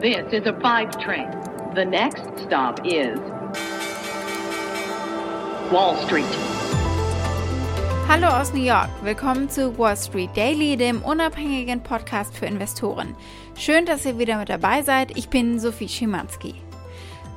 This is a five train. The next stop is Wall Street. Hallo aus New York, willkommen zu Wall Street Daily, dem unabhängigen Podcast für Investoren. Schön, dass ihr wieder mit dabei seid. Ich bin Sophie Schimanski.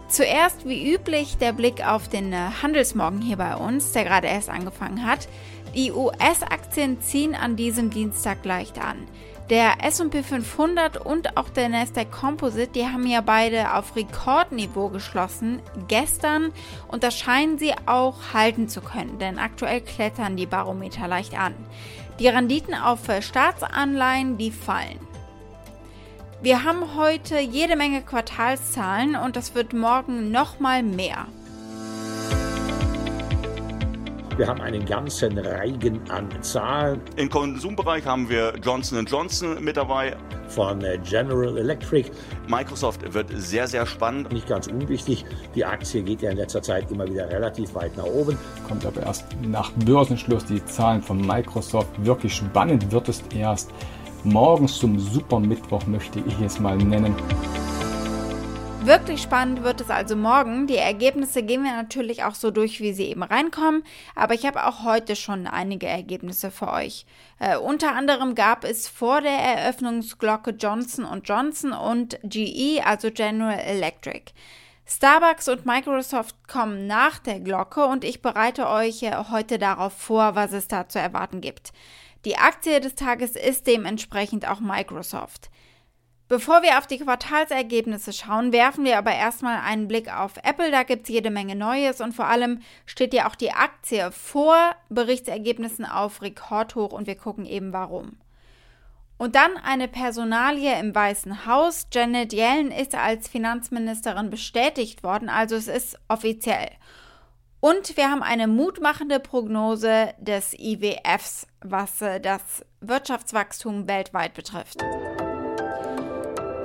Zuerst wie üblich der Blick auf den äh, Handelsmorgen hier bei uns, der gerade erst angefangen hat. Die US-Aktien ziehen an diesem Dienstag leicht an. Der S&P 500 und auch der Nasdaq Composite, die haben ja beide auf Rekordniveau geschlossen gestern und das scheinen sie auch halten zu können, denn aktuell klettern die Barometer leicht an. Die Renditen auf Staatsanleihen, die fallen. Wir haben heute jede Menge Quartalszahlen und das wird morgen nochmal mehr. Wir haben einen ganzen Reigen an Zahlen. Im Konsumbereich haben wir Johnson Johnson mit dabei. Von äh, General Electric. Microsoft wird sehr, sehr spannend. Nicht ganz unwichtig, die Aktie geht ja in letzter Zeit immer wieder relativ weit nach oben. Kommt aber erst nach Börsenschluss die Zahlen von Microsoft. Wirklich spannend wird es erst morgens zum Supermittwoch, möchte ich es mal nennen. Wirklich spannend wird es also morgen. Die Ergebnisse gehen wir natürlich auch so durch, wie sie eben reinkommen. Aber ich habe auch heute schon einige Ergebnisse für euch. Äh, unter anderem gab es vor der Eröffnungsglocke Johnson Johnson und GE, also General Electric. Starbucks und Microsoft kommen nach der Glocke und ich bereite euch äh, heute darauf vor, was es da zu erwarten gibt. Die Aktie des Tages ist dementsprechend auch Microsoft. Bevor wir auf die Quartalsergebnisse schauen, werfen wir aber erstmal einen Blick auf Apple. Da gibt es jede Menge Neues und vor allem steht ja auch die Aktie vor Berichtsergebnissen auf Rekordhoch und wir gucken eben warum. Und dann eine Personalie im Weißen Haus. Janet Yellen ist als Finanzministerin bestätigt worden, also es ist offiziell. Und wir haben eine mutmachende Prognose des IWFs, was äh, das Wirtschaftswachstum weltweit betrifft.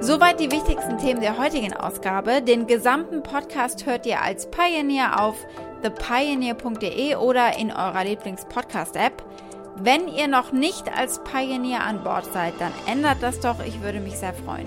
Soweit die wichtigsten Themen der heutigen Ausgabe. Den gesamten Podcast hört ihr als Pioneer auf thepioneer.de oder in eurer Lieblings-Podcast-App. Wenn ihr noch nicht als Pioneer an Bord seid, dann ändert das doch. Ich würde mich sehr freuen.